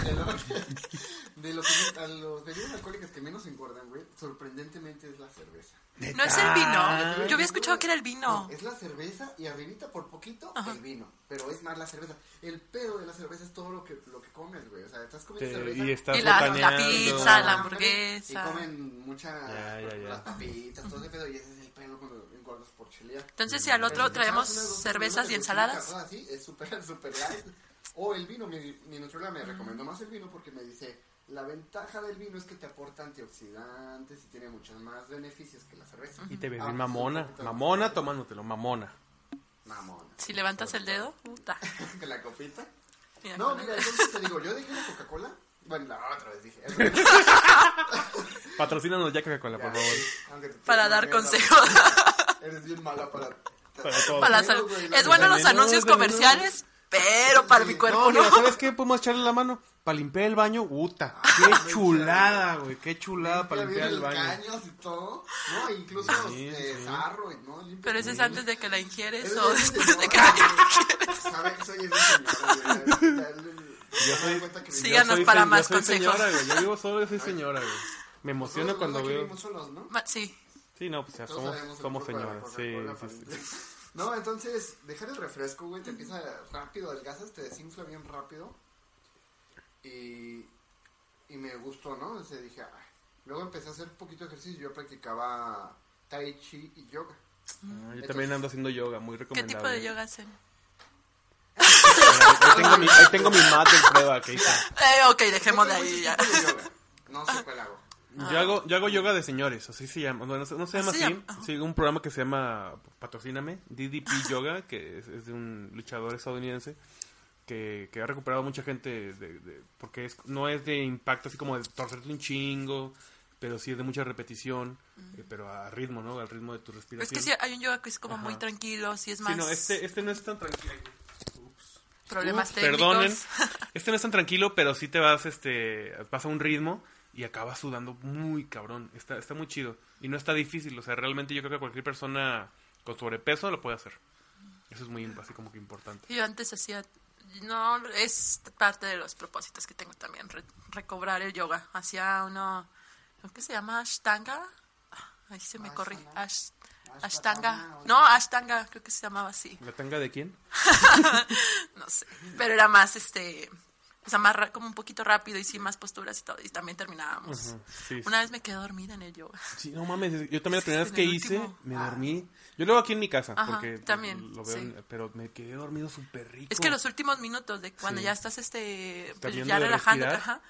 Speaker 2: nutriólogo. <laughs>
Speaker 3: De lo, que, a los bebidas alcohólicas que menos engordan, güey, sorprendentemente es la cerveza.
Speaker 2: No es el vino. Yo había escuchado que era el vino.
Speaker 3: No, es la cerveza y arribita por poquito
Speaker 2: Ajá.
Speaker 3: el vino. Pero es más la cerveza. El pedo de la cerveza es todo lo que, lo que comes, güey. O sea, estás comiendo
Speaker 1: Te-
Speaker 3: cerveza.
Speaker 1: y estás
Speaker 2: Y la- la pizza, la hamburguesa.
Speaker 3: Y comen mucha.
Speaker 1: Ya, ya, ya.
Speaker 3: Las papitas, todo ese pedo. Y ese es el pedo cuando engordas por chilear.
Speaker 2: Entonces, si al otro traemos cervezas y ensaladas.
Speaker 3: así, es súper, súper light. O el vino, mi, mi nutrióloga me recomendó más el vino porque me dice, la ventaja del vino es que te aporta antioxidantes y tiene muchos más beneficios que la cerveza.
Speaker 1: Y te ves
Speaker 3: Ah,
Speaker 1: mamona. Mamona tomándotelo, mamona.
Speaker 3: Mamona.
Speaker 2: Si levantas el dedo, puta. <laughs>
Speaker 3: ¿Que la copita?
Speaker 2: Mira,
Speaker 3: No,
Speaker 2: con
Speaker 3: mira, entonces te digo, yo dejé la Coca-Cola. Bueno, la otra vez dije. <laughs>
Speaker 1: Patrocínanos ya Coca-Cola, por favor.
Speaker 2: Para dar consejos <laughs>
Speaker 3: Eres bien mala para...
Speaker 1: Para todo.
Speaker 2: para la salud. Es bueno los anuncios comerciales, pero para mi cuerpo
Speaker 1: No, mira, ¿sabes qué? Podemos echarle la mano para limpiar el baño. Puta, qué chulada, güey. Qué chulada para
Speaker 3: Limpia
Speaker 1: limpiar el baño.
Speaker 3: caños y todo. No, incluso
Speaker 1: Sí,
Speaker 3: eh,
Speaker 1: sí.
Speaker 3: sarro y no. limpia
Speaker 2: Pero ese es antes de que la ingieres
Speaker 3: Eres
Speaker 2: o
Speaker 3: de
Speaker 2: después de que la
Speaker 3: güey. Sabe que soy esa señora,
Speaker 1: Yo soy-
Speaker 3: que
Speaker 1: Yo
Speaker 2: Síganos
Speaker 1: soy
Speaker 2: para más
Speaker 1: yo soy
Speaker 2: consejos.
Speaker 1: señora, güey. Yo vivo solo, yo soy señora, güey. Me
Speaker 3: Nosotros
Speaker 1: cuando veo...
Speaker 2: Sí.
Speaker 1: Sí, no, pues ya
Speaker 3: Todos
Speaker 1: somos, somos señoras. Sí, sí.
Speaker 3: No, entonces, dejar el refresco, güey, te empieza rápido, adelgazas, te desinfla bien rápido. Y, y me gustó, ¿no? Entonces dije, "Ay". luego empecé a hacer un poquito de ejercicio. Yo practicaba tai chi y yoga.
Speaker 1: Ah, yo también ando haciendo yoga, muy
Speaker 2: ¿Qué
Speaker 1: recomendable.
Speaker 2: tipo de yoga hacen?
Speaker 1: Ahí tengo mi, ahí tengo mi mat de prueba, que está.
Speaker 2: Eh, ok, dejemos de ahí ya.
Speaker 3: de yoga. No sé cuál hago.
Speaker 1: Yo hago, yo hago yoga de señores, así se llama. No, no se- no se llama
Speaker 2: Así
Speaker 1: así.
Speaker 2: llama.
Speaker 1: Sí, un programa que se llama Patrocíname, DDP <laughs> Yoga, que es, es de un luchador estadounidense que, que ha recuperado mucha gente de, de- porque es, no es de impacto así como de torcerte un chingo, pero sí es de mucha repetición, eh, pero a ritmo, ¿no? Al ritmo de tu
Speaker 2: Es
Speaker 1: respiración.
Speaker 2: que sí, hay un yoga que es como muy
Speaker 1: Ajá.
Speaker 2: tranquilo, sí es
Speaker 1: Sí,
Speaker 2: más
Speaker 1: no, este, este no es tan tranquilo.
Speaker 2: problemas
Speaker 1: Uf,
Speaker 2: técnicos.
Speaker 1: Perdonen. <laughs> Este no es tan tranquilo, pero sí te vas, este, vas a un ritmo y acabas sudando muy cabrón. Está, está muy chido. Y no está difícil. O sea, realmente yo creo que cualquier persona con sobrepeso lo puede hacer. Eso es muy, así como que importante.
Speaker 2: Yo antes hacía, no, es parte de los propósitos que tengo también, re- recobrar el yoga. Hacía uno, ¿cómo que se llama? Ashtanga. Ah, Ahí se me corrí.
Speaker 3: Ashtanga.
Speaker 2: Ash- No. Ashtanga, creo que se llamaba así.
Speaker 1: ¿La tanga de quién? <laughs>
Speaker 2: No sé. Pero era más, este, o sea, más como un poquito rápido y sí, más posturas y todo. Y también terminábamos.
Speaker 1: Sí,
Speaker 2: Una vez me quedé dormida en el yoga.
Speaker 1: Sí, no mames, yo también la primera vez que hice,
Speaker 2: último.
Speaker 1: me dormí. Yo lo hago aquí en mi casa,
Speaker 2: Ajá,
Speaker 1: porque
Speaker 2: también,
Speaker 1: lo veo,
Speaker 2: sí.
Speaker 1: pero me quedé dormido súper rico.
Speaker 2: Es que los últimos minutos de cuando ya estás este pues, ya
Speaker 1: respirar.
Speaker 2: ajá.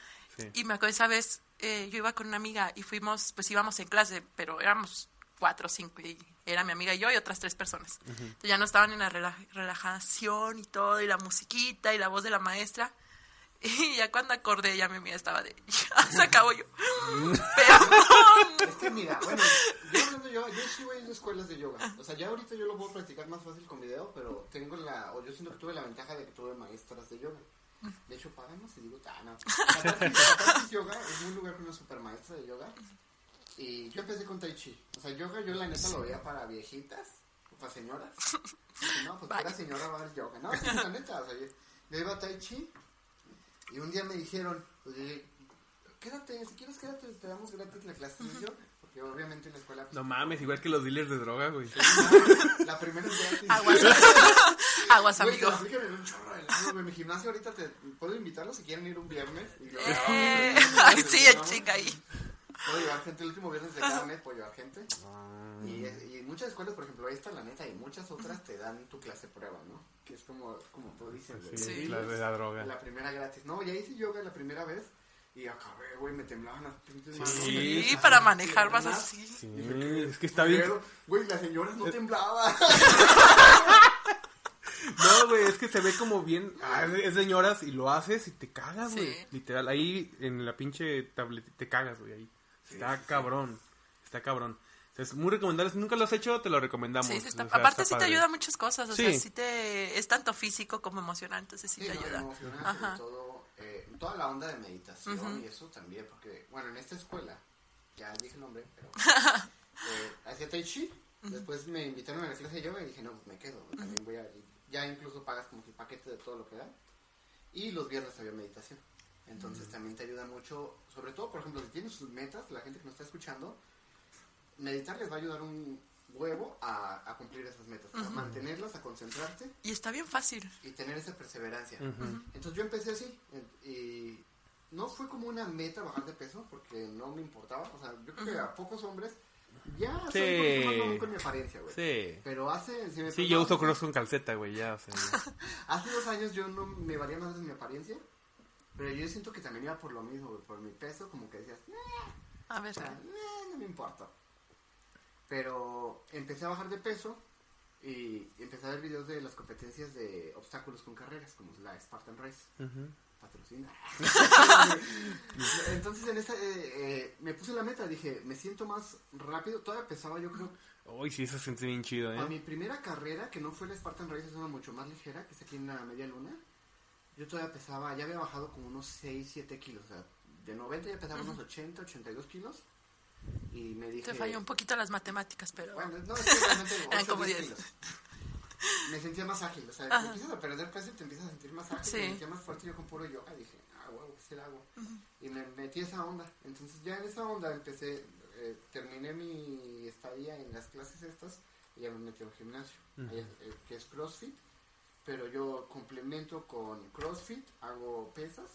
Speaker 2: Y me acuerdo esa vez eh, yo iba con una amiga y fuimos, pues íbamos en clase, pero éramos cuatro o cinco y era mi amiga y yo y otras tres personas. Entonces ya no estaban en la rela- relajación y todo y la musiquita y la voz de la maestra. <laughs> Y ya cuando acordé ya mi amiga estaba de ya se acabó yo. <laughs> Perdón.
Speaker 3: Es que mira, bueno, yo hablando de yoga, yo sí voy a escuelas de yoga. O sea, ya ahorita yo lo puedo practicar más fácil con video, pero tengo la, o yo siento que tuve la ventaja de que tuve maestras de yoga. De hecho, pagamos y digo, ah, no. <laughs> Yoga es un lugar con una super maestra de yoga. Y yo empecé con Tai Chi. O sea, yoga yo la neta lo veía para viejitas, o para señoras. Y no, pues para señora va al yoga. No, sí, la neta, o sea, yo, yo iba a Tai Chi y un día me dijeron, pues, dije, quédate, si quieres quédate, te damos gratis la clase yoga. Porque obviamente en la escuela... pues,
Speaker 1: No mames, igual que los dealers de droga, güey.
Speaker 3: La primera es gratis. <laughs>
Speaker 2: Aguas.
Speaker 3: Güey,
Speaker 2: amigo.
Speaker 3: en un chorro de lado, güey. Mi gimnasio ahorita te puedo invitarlos si quieren ir un viernes. Y yo,
Speaker 2: Eh, <laughs> ay,
Speaker 3: no,
Speaker 2: sí, el
Speaker 3: no.
Speaker 2: chinga ahí.
Speaker 3: Puedo llevar gente, el último viernes de cada mes puedo llevar gente.
Speaker 1: Ah.
Speaker 3: Y, y muchas escuelas, por ejemplo, esta la neta, y muchas otras te dan tu clase prueba, ¿no? Que es como, como tú dices, güey.
Speaker 1: Sí,
Speaker 2: Sí.
Speaker 1: la de la droga.
Speaker 3: La primera gratis. No, ya hice yoga la primera vez y acabé, güey, me temblaban las pinches
Speaker 1: Sí,
Speaker 3: manos.
Speaker 2: Sí,
Speaker 3: Las
Speaker 2: para manejar más así.
Speaker 1: Sí, es que está bien.
Speaker 3: Güey, las señoras no temblaban. <laughs>
Speaker 1: No, güey, es que se ve como bien. ah, es señoras y lo haces y te cagas,
Speaker 2: Sí.
Speaker 1: güey. Literal, ahí en la pinche tablet te cagas, güey. Ahí. Está cabrón. Está cabrón. Es muy recomendable. Si nunca lo has hecho, te lo recomendamos.
Speaker 2: Sí, sí está.
Speaker 1: O sea,
Speaker 2: Aparte
Speaker 1: está
Speaker 2: sí te ayuda a muchas cosas, o
Speaker 1: Sí.
Speaker 2: sea, sí te es tanto físico como emocional, entonces sí,
Speaker 3: Sí,
Speaker 2: te
Speaker 3: no,
Speaker 2: ayuda.
Speaker 3: emocional,
Speaker 2: Ajá.
Speaker 3: sobre todo, eh, toda la onda de meditación y eso también, porque, bueno, en esta escuela, ya dije el nombre, pero <laughs> eh, hacía Tai Chi, después me invitaron a la clase de yoga y dije, no, pues me quedo, también voy a, ya incluso pagas como que el paquete de todo lo que dan, y los viernes había meditación, entonces también te ayuda mucho, sobre todo, por ejemplo, si tienes sus metas, la gente que nos está escuchando, meditar les va a ayudar un huevo a, a cumplir esas metas, a mantenerlas, a concentrarte
Speaker 2: Y está bien fácil.
Speaker 3: y tener esa perseverancia. Entonces yo empecé así y no fue como una meta bajar de peso porque no me importaba. O sea, yo creo que a pocos hombres ya soy
Speaker 1: Sí.
Speaker 3: mamón con mi apariencia, güey.
Speaker 1: Sí.
Speaker 3: Pero hace... si me
Speaker 1: Sí, yo uso cross con calceta, güey, ya, o sea, ya. <laughs>
Speaker 3: Hace dos años yo no me valía más de mi apariencia. Pero yo siento que también iba por lo mismo, güey, por mi peso, como que decías, "Eh,
Speaker 2: A ver,
Speaker 3: o sea, no me importa. Pero empecé a bajar de peso y empecé a ver videos de las competencias de obstáculos con carreras, como la Spartan Race.
Speaker 1: Ujú.
Speaker 3: patrocina. Entonces en esa eh, eh, me puse la meta, dije, me siento más rápido, todavía pesaba yo creo,
Speaker 1: Uy, sí, se siente bien chido,
Speaker 3: a
Speaker 1: ¿eh?
Speaker 3: mi primera carrera, que no fue la Spartan Race, es una mucho más ligera, que es aquí en la media luna, yo todavía pesaba, ya había bajado como unos 6, 7 kilos, o sea, de 90 ya pesaba unos 80, 82 kilos, y me dije...
Speaker 2: te falló un poquito las matemáticas, pero
Speaker 3: Bueno, no, es que realmente <laughs>
Speaker 2: Eran como
Speaker 3: 10
Speaker 2: 10.
Speaker 3: kilos. me sentía más ágil. O sea, te empiezas a perder peso y te empiezas a sentir más ágil.
Speaker 2: Sí.
Speaker 3: Me sentía más fuerte yo con puro yoga. Dije, ah, huevo, es el agua. Y me metí esa onda. Entonces ya en esa onda empecé, eh, terminé mi estadía en las clases estas y ya me metí al gimnasio, ahí es- eh, que es CrossFit. Pero yo complemento con CrossFit, hago pesas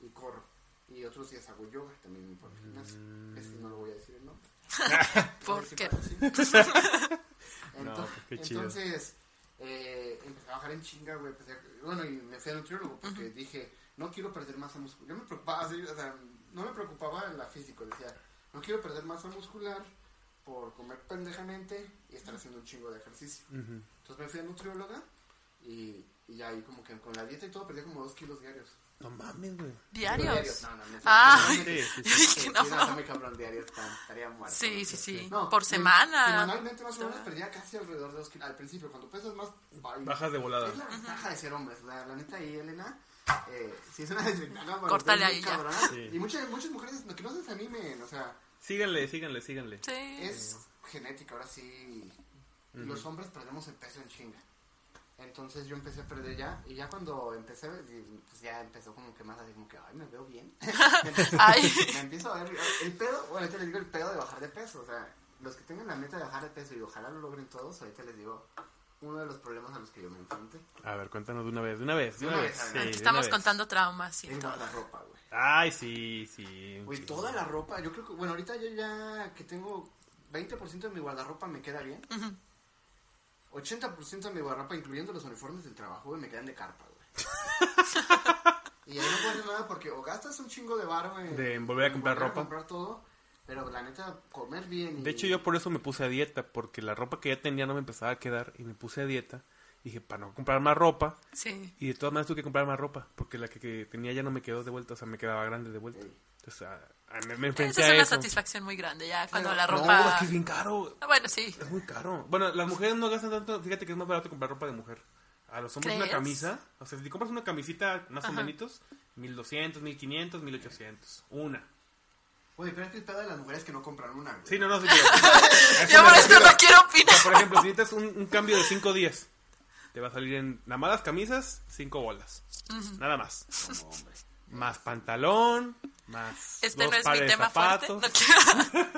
Speaker 3: y corro. Y otros días hago yoga también por el gimnasio. Ese no lo voy a decir el nombre. <laughs>
Speaker 2: ¿Por qué? <laughs> <laughs>
Speaker 1: No,
Speaker 3: Entonces,
Speaker 1: pues, qué chido.
Speaker 3: entonces eh, empecé a bajar en chinga, güey. empecé a- bueno, y me fui al nutriólogo porque dije, no quiero perder masa muscular. Yo me preocupaba, así, o sea, no me preocupaba en la físico. Decía, no quiero perder masa muscular por comer pendejamente y estar haciendo un chingo de ejercicio. Entonces me fui a nutrióloga y, y ya ahí como que con la dieta y todo perdí como dos kilos diarios.
Speaker 1: No mames, güey.
Speaker 2: Diarios.
Speaker 3: No, no, no.
Speaker 2: Ah.
Speaker 3: no,
Speaker 1: Sí, sí, sí.
Speaker 3: Sí,
Speaker 2: no.
Speaker 3: cabrón diario, estaría muerto.
Speaker 2: Sí, sí, sí.
Speaker 3: No,
Speaker 2: Por semana.
Speaker 3: Semanalmente más o menos perdía casi alrededor de dos kilos. Al principio, cuando pesas más...
Speaker 1: Bajas de volada.
Speaker 3: Es la ventaja de ser hombres. La, la neta ahí, Elena, eh, sí es una desventaja. para
Speaker 2: Córtale ahí ya.
Speaker 1: Sí.
Speaker 3: Y muchas, muchas mujeres que no se desanimen, o sea,
Speaker 1: Síganle, síganle, síganle.
Speaker 2: Sí.
Speaker 3: es genética, ahora sí. Los hombres perdemos el peso en chinga. Entonces yo empecé a perder ya, y ya cuando empecé, pues ya empezó como que más así como que, ay, me veo bien. <laughs> Me empiezo a ver, el pedo, bueno, ahorita les digo el pedo de bajar de peso, o sea, los que tengan la meta de bajar de peso y ojalá lo logren todos, ahorita les digo uno de los problemas a los que yo me enfrenté.
Speaker 1: A ver, cuéntanos de una vez, de una vez, de una
Speaker 3: Una
Speaker 1: vez.
Speaker 3: vez,
Speaker 1: sí,
Speaker 3: Aquí
Speaker 2: Estamos
Speaker 1: una vez.
Speaker 2: contando traumas y
Speaker 3: El
Speaker 2: todo.
Speaker 3: guardarropa, güey.
Speaker 1: Ay, sí, sí.
Speaker 3: Güey, toda la ropa, yo creo que, bueno, ahorita yo ya que tengo 20% de mi guardarropa me queda bien. 80% de mi guardarropa, incluyendo los uniformes del trabajo, güey, me quedan de carpa, güey. <laughs> y ahí no puedo hacer nada porque o gastas un chingo de varo en,
Speaker 1: De volver a comprar
Speaker 3: volver
Speaker 1: ropa.
Speaker 3: comprar todo, pero la neta, comer bien. y-
Speaker 1: De hecho, yo por eso me puse a dieta, porque la ropa que ya tenía no me empezaba a quedar y me puse a dieta. Dije, para no comprar más ropa.
Speaker 2: Sí.
Speaker 1: Y de todas maneras tuve que comprar más ropa, porque la que, que tenía ya no me quedó de vuelta, o sea, me quedaba grande de vuelta.
Speaker 3: Ey.
Speaker 1: Entonces, ah, ah, me, me enfrenté
Speaker 2: Esa es
Speaker 1: a
Speaker 2: una
Speaker 1: eso.
Speaker 2: satisfacción muy grande ya cuando
Speaker 3: Pero-
Speaker 2: la
Speaker 1: No,
Speaker 2: ropa...
Speaker 1: es que es bien caro.
Speaker 2: Ah, Bueno, sí.
Speaker 1: Es muy caro. Bueno, las mujeres no gastan tanto. Fíjate que es más barato comprar ropa de mujer. A los hombres una
Speaker 2: ¿Crees?
Speaker 1: camisa. O sea, si compras una camisita más o
Speaker 2: Ajá.
Speaker 1: menos, 1200, 1500, 1800. Una.
Speaker 3: Güey, pero es que el pedo de las mujeres es que no compran una, güey.
Speaker 1: Sí, no, no, sí, <laughs> a eso
Speaker 2: Yo por esto no quiero opinar.
Speaker 1: Por ejemplo, si necesitas un, un cambio de 5 días, te va a salir en nada más las camisas, 5 bolas. Nada más.
Speaker 3: Como hombre.
Speaker 1: Más pantalón, más
Speaker 2: Este
Speaker 1: dos
Speaker 2: no es
Speaker 1: pares
Speaker 2: mi
Speaker 1: de
Speaker 2: tema fuerte.
Speaker 1: zapatos.
Speaker 2: No <laughs> quiero...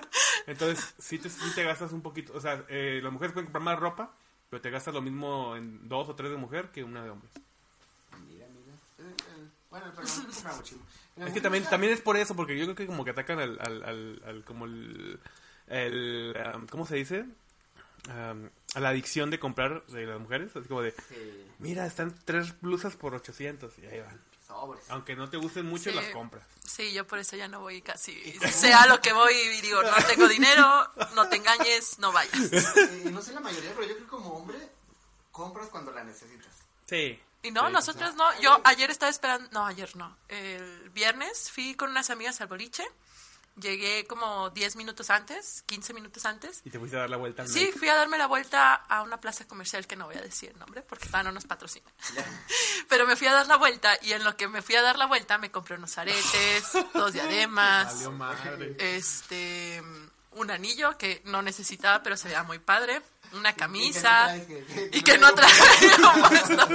Speaker 1: Entonces, sí te, sí te gastas un poquito. O sea, eh, las mujeres pueden comprar más ropa, pero te gastas lo mismo en dos o tres de mujer que una de hombres.
Speaker 3: Mira, mira. Eh, eh, bueno, mucho.
Speaker 1: Es que también, también es por eso, porque yo creo que como que atacan al, al, al, al- como el, el, um, ¿cómo se dice? Um, a la adicción de comprar de las mujeres, así como de,
Speaker 3: Sí,
Speaker 1: mira, están tres blusas por 800 y ahí van.
Speaker 3: Sobres.
Speaker 1: Aunque no te gusten mucho,
Speaker 2: Sí.
Speaker 1: las compras.
Speaker 2: Sí, yo por eso ya no voy casi. Sea lo que voy y digo, no tengo dinero, no te engañes, no vayas.
Speaker 3: Eh, no sé la mayoría, pero yo creo que como hombre compras cuando la necesitas.
Speaker 1: Sí.
Speaker 2: Y no,
Speaker 1: Sí.
Speaker 2: nosotros no. Yo ayer estaba esperando, no, ayer no. El viernes fui con unas amigas al boliche. Llegué como 10 minutos antes, 15 minutos antes.
Speaker 1: Y te fuiste a dar la vuelta al
Speaker 2: Sí,
Speaker 1: Nike.
Speaker 2: fui a darme la vuelta a una plaza comercial que no voy a decir el nombre porque todavía no nos patrocina. <laughs> Pero me fui a dar la vuelta y en lo que me fui a dar la vuelta me compré unos aretes, <laughs> dos diademas,
Speaker 1: Valió madre.
Speaker 2: este, un anillo que no necesitaba pero se veía muy padre, una
Speaker 3: Y
Speaker 2: camisa
Speaker 3: que no traes, que-
Speaker 2: y que no traía <laughs> puesto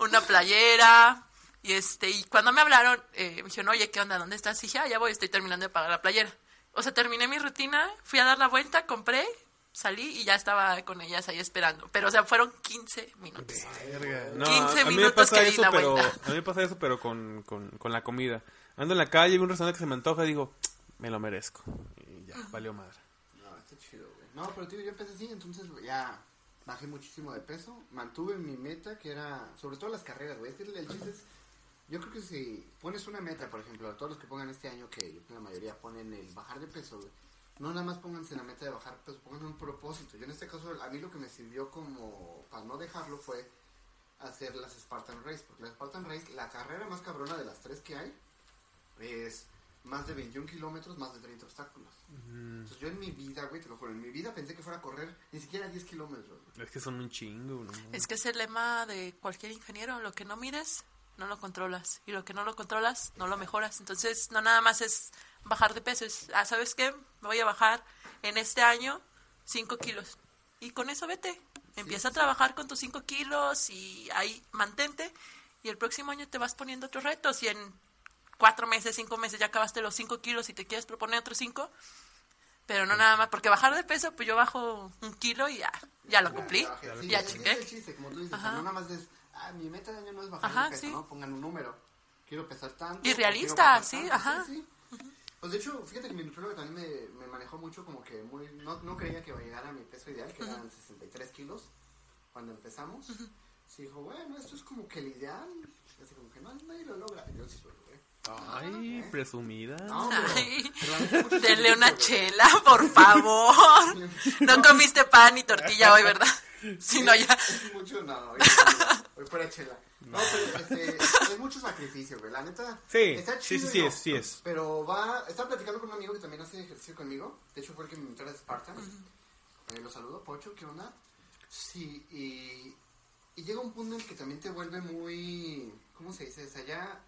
Speaker 2: una playera. Y este, y cuando me hablaron, eh, me dijeron, oye, ¿qué onda? ¿Dónde estás? Y dije, ah, ya voy, estoy terminando de pagar la playera. O sea, terminé mi rutina, fui a dar la vuelta, compré, salí y ya estaba con ellas ahí esperando. Pero, o sea, fueron 15 minutos.
Speaker 1: Verga. No,
Speaker 2: 15
Speaker 1: a mí me
Speaker 2: minutos
Speaker 1: pasa
Speaker 2: que di
Speaker 1: eso,
Speaker 2: la
Speaker 1: pero
Speaker 2: vuelta.
Speaker 1: a mí me pasa eso, pero con, con, con la comida. Ando en la calle, veo un restaurante que se me antoja y digo, me lo merezco. Y ya, valió madre.
Speaker 3: No, está chido, güey. No, pero tío, yo empecé así, entonces ya bajé muchísimo de peso. Mantuve mi meta, que era, sobre todo las carreras, güey. Es que el, el chiste es, yo creo que si pones una meta, por ejemplo, a todos los que pongan este año, que yo creo que la mayoría ponen el bajar de peso, güey. No nada más pónganse la meta de bajar peso, pongan un propósito. Yo en este caso, a mí lo que me sirvió como para no dejarlo fue hacer las Spartan Race. Porque la Spartan Race, la carrera más cabrona de las tres que hay, es más de 21 kilómetros, más de 30 obstáculos. Entonces yo en mi vida, güey, te lo juro, en mi vida pensé que fuera a correr ni siquiera 10 kilómetros. güey.
Speaker 1: Es que son un chingo, ¿no?
Speaker 2: Es que es el lema de cualquier ingeniero, lo que no mires, no lo controlas. Y lo que no lo controlas, no lo mejoras. Entonces, no nada más es bajar de peso, es, ah, ¿sabes qué? Me voy a bajar en este año 5 kilos. Y con eso vete. Empieza a trabajar con tus 5 kilos y ahí mantente. Y el próximo año te vas poniendo otros retos. Y en cuatro meses, cinco meses ya acabaste los 5 kilos y te quieres proponer otros 5. Pero no nada más, porque bajar de peso, pues yo bajo un kilo y ya, ya lo cumplí.
Speaker 3: Sí,
Speaker 2: ya
Speaker 3: ese
Speaker 2: chingué.
Speaker 3: es el chiste, como tú dices, no nada más es, ah, mi meta de año no es bajar
Speaker 2: Ajá,
Speaker 3: de peso,
Speaker 2: sí.
Speaker 3: ¿no? Pongan un número. Quiero pesar tanto.
Speaker 2: Y realista, sí,
Speaker 3: tanto,
Speaker 2: ajá.
Speaker 3: sí. Pues de hecho, fíjate que mi nutriólogo también me, me manejó mucho como que muy, no, no creía que iba a llegar a mi peso ideal, que eran 63 kilos cuando empezamos. Sí dijo, bueno, esto es como que el ideal. Así como que no, nadie lo logra. Yo sí lo logré.
Speaker 1: Ay,
Speaker 3: ¿Eh?
Speaker 1: presumida.
Speaker 3: No, pero,
Speaker 2: denle una chela, por <laughs> favor. No comiste pan ni tortilla hoy, ¿verdad? Si no, ya.
Speaker 3: Es mucho, no, hoy, hoy fuera chela. No, pero este, <laughs> es mucho sacrificio, güey. La neta.
Speaker 1: Sí,
Speaker 3: está
Speaker 1: sí,
Speaker 3: chido
Speaker 1: sí, sí
Speaker 3: no.
Speaker 1: es, sí es.
Speaker 3: Pero va. Estaba platicando con un amigo que también hace ejercicio conmigo. De hecho, fue el que me invitó a Spartan. Eh, lo saludo, Pocho, ¿qué onda? Sí, y. Y llega un punto en el que también te vuelve muy. ¿Cómo se dice? O sea, ya.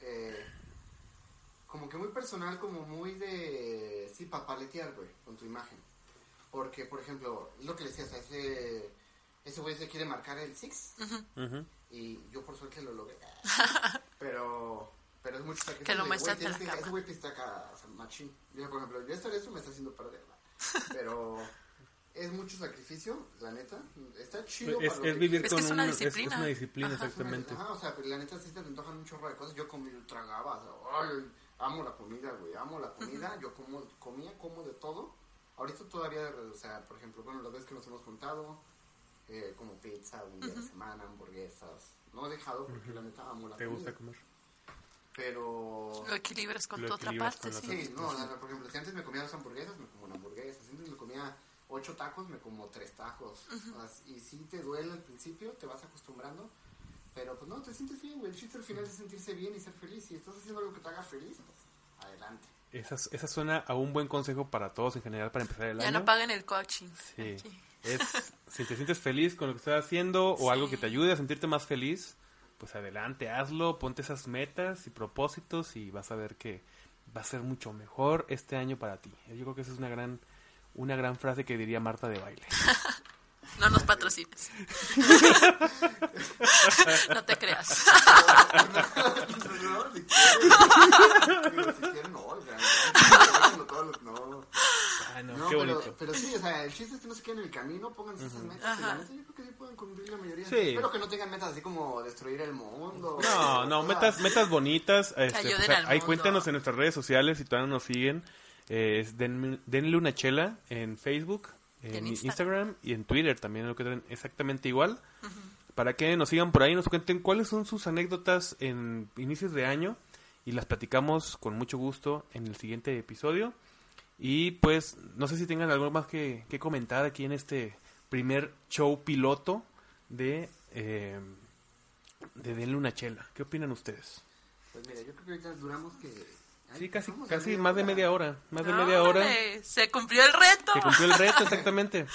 Speaker 3: eh, como que muy personal, como muy de. Sí, papaletear, güey, con tu imagen. Porque, por ejemplo, lo que le decías a ese. Ese güey se quiere marcar el six.
Speaker 1: Ujú.
Speaker 3: Y yo por suerte lo logré. <laughs> Pero, pero es mucho sacrificio.
Speaker 2: Que lo
Speaker 3: de,
Speaker 2: muestra
Speaker 3: güey, tienes
Speaker 2: ante la
Speaker 3: que- Ese güey acá, o sea, machín. Yo, por ejemplo, yo estar eso me está haciendo perder. Pero es mucho sacrificio, la neta. Está chido.
Speaker 1: Es,
Speaker 3: para
Speaker 1: es
Speaker 3: que
Speaker 1: vivir
Speaker 2: Es
Speaker 1: con
Speaker 2: que es una
Speaker 1: un- es- es
Speaker 2: disciplina.
Speaker 1: una disciplina,
Speaker 2: Ajá.
Speaker 1: exactamente.
Speaker 3: Ajá, o sea, pero la neta sí te antojan un chorro de cosas. Yo comí, tragaba, o sea, ay, amo la comida, güey, amo la comida. Yo como, comía, como de todo. Ahorita todavía, o sea, por ejemplo, bueno, las veces que nos hemos juntado, eh, como pizza un día de semana, hamburguesas. No he dejado porque la neta amo la
Speaker 1: ¿Te
Speaker 3: comida.
Speaker 1: gusta comer?
Speaker 3: Pero...
Speaker 2: Lo equilibras con
Speaker 1: Lo
Speaker 2: tu otra parte, sí.
Speaker 3: Sí, no, por ejemplo, si antes me comía dos hamburguesas, me como una hamburguesa. Si antes me comía ocho tacos, me como tres tacos. O sea, y si te duele al principio, te vas acostumbrando. Pero pues no, te sientes bien, güey. El chiste al final es sentirse bien y ser feliz. Si estás haciendo algo que te haga feliz, pues adelante.
Speaker 1: Esa, esa suena a un buen consejo para todos en general para empezar el
Speaker 2: Ya
Speaker 1: año.
Speaker 2: no paguen el coaching.
Speaker 1: Sí.
Speaker 2: Aquí.
Speaker 1: Es, si te sientes feliz con lo que estás haciendo o algo que te ayude a sentirte más feliz, pues adelante, hazlo, ponte esas metas y propósitos y vas a ver que va a ser mucho mejor este año para ti. Yo creo que esa es una gran, una gran frase que diría Marta de baile. <laughs>
Speaker 2: No nos patrocines. no te creas.
Speaker 3: no, o sea,
Speaker 1: qué
Speaker 3: pero,
Speaker 1: bonito.
Speaker 3: pero sí, o sea, el chiste es que no se queden en el camino, pónganse esas metas. Y la neta, yo creo que sí pueden cumplir la mayoría.
Speaker 1: Sí.
Speaker 3: Espero que no tengan metas así como destruir el mundo.
Speaker 1: No, no,
Speaker 3: o sea,
Speaker 1: metas, metas bonitas. Este, pues,
Speaker 2: al
Speaker 1: ahí
Speaker 2: mundo.
Speaker 1: cuéntanos en nuestras redes sociales si todavía no nos siguen. Eh, es denme- denle una chela en Facebook, en. Instagram. y en Twitter también lo que traen exactamente igual. Para que nos sigan por ahí, nos cuenten cuáles son sus anécdotas en inicios de año y las platicamos con mucho gusto en el siguiente episodio. Y pues no sé si tengan algo más que, que comentar aquí en este primer show piloto de, eh, de Denle una chela. ¿Qué opinan ustedes?
Speaker 3: Pues mira, yo creo que ahorita duramos que. Ay,
Speaker 1: Sí, casi, casi más de media hora. Más de media hora.
Speaker 2: Se cumplió el reto.
Speaker 1: Se cumplió el reto, <laughs> exactamente.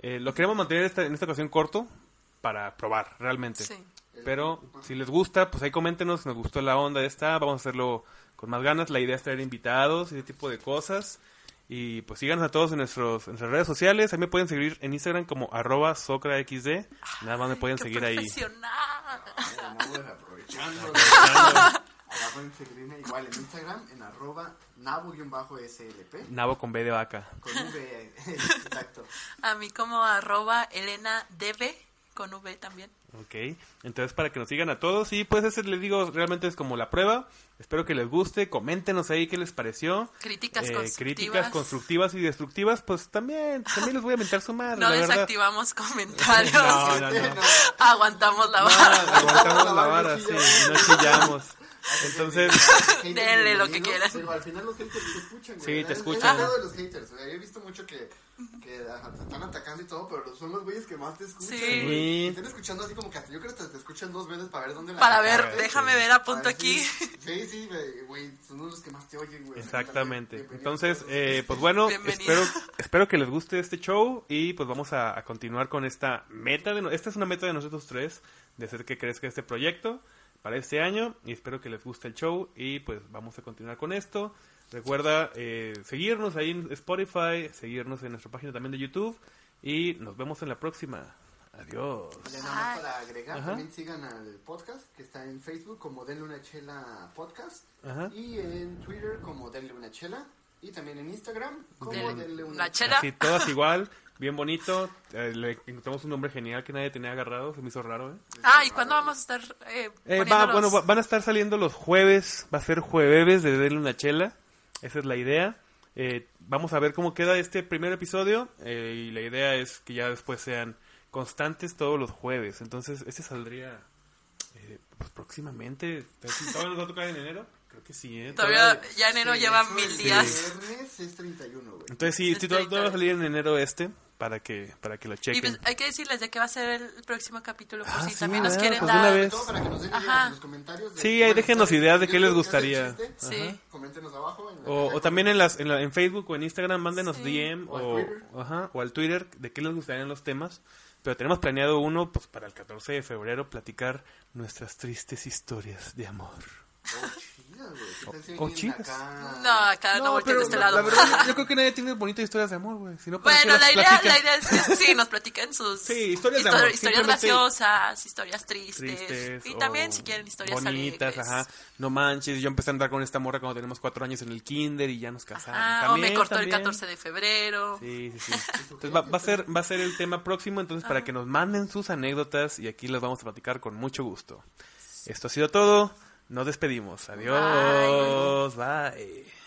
Speaker 1: Eh, lo queremos mantener esta- en esta ocasión corto para probar, realmente.
Speaker 2: Sí.
Speaker 1: Pero si les gusta, pues ahí coméntenos si nos gustó la onda de esta. Vamos a hacerlo con más ganas. La idea es traer invitados y ese tipo de cosas. Y pues síganos a todos en, nuestros, en nuestras redes sociales. Ahí me pueden seguir en Instagram como arroba socraxd. Nada más me pueden
Speaker 2: Qué
Speaker 1: seguir ahí.
Speaker 2: profesional.
Speaker 3: Vamos aprovechando. <laughs> Igual en Instagram, en arroba nabo-slp.
Speaker 1: Nabo con B de vaca.
Speaker 3: Con V, <laughs> exacto.
Speaker 2: A mí como arroba Elena Debe con V también.
Speaker 1: Ok, entonces para que nos sigan a todos y pues ese les digo realmente es como la prueba. Espero que les guste, coméntenos ahí qué les pareció.
Speaker 2: Críticas
Speaker 1: Eh,
Speaker 2: constructivas.
Speaker 1: Críticas constructivas y destructivas, pues también, también les voy a mentar su madre, <laughs>
Speaker 2: No
Speaker 1: la verdad.
Speaker 2: desactivamos <laughs> comentarios.
Speaker 1: No, no, no.
Speaker 2: Aguantamos la
Speaker 1: No,
Speaker 2: vara.
Speaker 1: aguantamos la vara, sí, no chillamos. Entonces, <laughs>
Speaker 2: Denle lo que quieran.
Speaker 3: Pero al final los haters te escuchan, güey.
Speaker 1: Sí, te
Speaker 3: Es-
Speaker 1: escuchan.
Speaker 3: Es de los haters. o sea, yo he visto mucho que, que están atacando y todo, pero son los güeyes que más te escuchan.
Speaker 2: Sí.
Speaker 3: están escuchando así como que hasta yo creo que te, te escuchan dos veces para ver dónde la
Speaker 2: Para ver, déjame ver, apunto aquí.
Speaker 3: Sí, sí, güey, son los que más te oyen, güey.
Speaker 1: exactamente. Entonces, eh, pues bueno, espero, espero que les guste este show y pues vamos a, a continuar con esta meta. De, no- esta es una meta de nosotros tres, de hacer que crezca este proyecto para este año y espero que les guste el show y pues vamos a continuar con esto. Recuerda eh, seguirnos ahí en Spotify, seguirnos en nuestra página también de YouTube y nos vemos en la próxima. Adiós.
Speaker 3: Vale, nada más para agregar,
Speaker 1: Ajá.
Speaker 3: también sigan al podcast que está en Facebook como Denle una Chela Podcast
Speaker 1: Ajá.
Speaker 3: y en Twitter como Denle una Chela y también en Instagram como
Speaker 2: Denle
Speaker 3: una
Speaker 2: una chela.
Speaker 1: Así, todas igual, bien bonito. Eh, le encontramos un nombre genial que nadie tenía agarrado, se me hizo raro, ¿eh?
Speaker 2: Ah, ¿y cuándo vamos a estar eh,
Speaker 1: Eh, va, bueno, va- van a estar saliendo los jueves, va a ser jueves de Denle una chela, esa es la idea. Eh, vamos a ver cómo queda este primer episodio eh, y la idea es que ya después sean constantes todos los jueves. Entonces, este saldría eh, pues, próximamente. ¿Todavía nos va a tocar en enero? Creo que sí, ¿eh?
Speaker 2: Todavía ya enero
Speaker 3: Sí,
Speaker 2: lleva mil
Speaker 3: es
Speaker 2: días.
Speaker 3: viernes es 31, güey.
Speaker 1: Entonces sí, todo, todo va a
Speaker 2: 30.
Speaker 1: salir en enero este para que para que lo
Speaker 2: Y
Speaker 1: chequen.
Speaker 2: pues, hay que decirles de qué va a ser el próximo capítulo, por
Speaker 1: Ah,
Speaker 2: si
Speaker 1: sí,
Speaker 2: también nos quieren
Speaker 1: Pues
Speaker 2: dar.
Speaker 1: vez.
Speaker 3: Todo para que nos den
Speaker 2: Ajá.
Speaker 3: los comentarios. de-
Speaker 1: Sí, ahí déjenos ideas de qué les
Speaker 3: les gusta
Speaker 1: gustaría.
Speaker 2: Sí.
Speaker 3: Coméntenos abajo. en la
Speaker 1: O, también en, las, en, la- en Facebook o en Instagram, mándenos
Speaker 2: Sí.
Speaker 1: DM
Speaker 3: O al
Speaker 1: o, ajá, o al Twitter de qué les gustarían los temas. Pero tenemos planeado uno pues para el 14 de febrero platicar nuestras tristes historias de amor.
Speaker 3: Oh, chidas, güey. ¿Qué tal si
Speaker 1: O chidas.
Speaker 3: acá-
Speaker 2: No, acá no, volteen de este lado.
Speaker 1: la verdad, yo creo que nadie tiene bonitas historias de amor, güey. Si no, ¿para qué
Speaker 2: Bueno, la idea, la idea es que sí, nos platiquen sus
Speaker 1: Sí, historias de
Speaker 2: histo-
Speaker 1: amor,
Speaker 2: historias graciosas, historias tristes.
Speaker 1: tristes
Speaker 2: y
Speaker 1: o
Speaker 2: también si quieren historias
Speaker 1: bonitas,
Speaker 2: alegres.
Speaker 1: ajá. No manches, yo empecé a andar con esta morra cuando tenemos cuatro años en el kinder y ya nos casamos.
Speaker 2: Ah, o
Speaker 1: También,
Speaker 2: me cortó
Speaker 1: también.
Speaker 2: el 14 de febrero.
Speaker 1: Sí, sí, sí. Entonces va, va a ser va a ser el tema próximo, entonces para que nos manden sus anécdotas y aquí las vamos a platicar con mucho gusto. Esto ha sido todo. Nos despedimos. Adiós. Bye.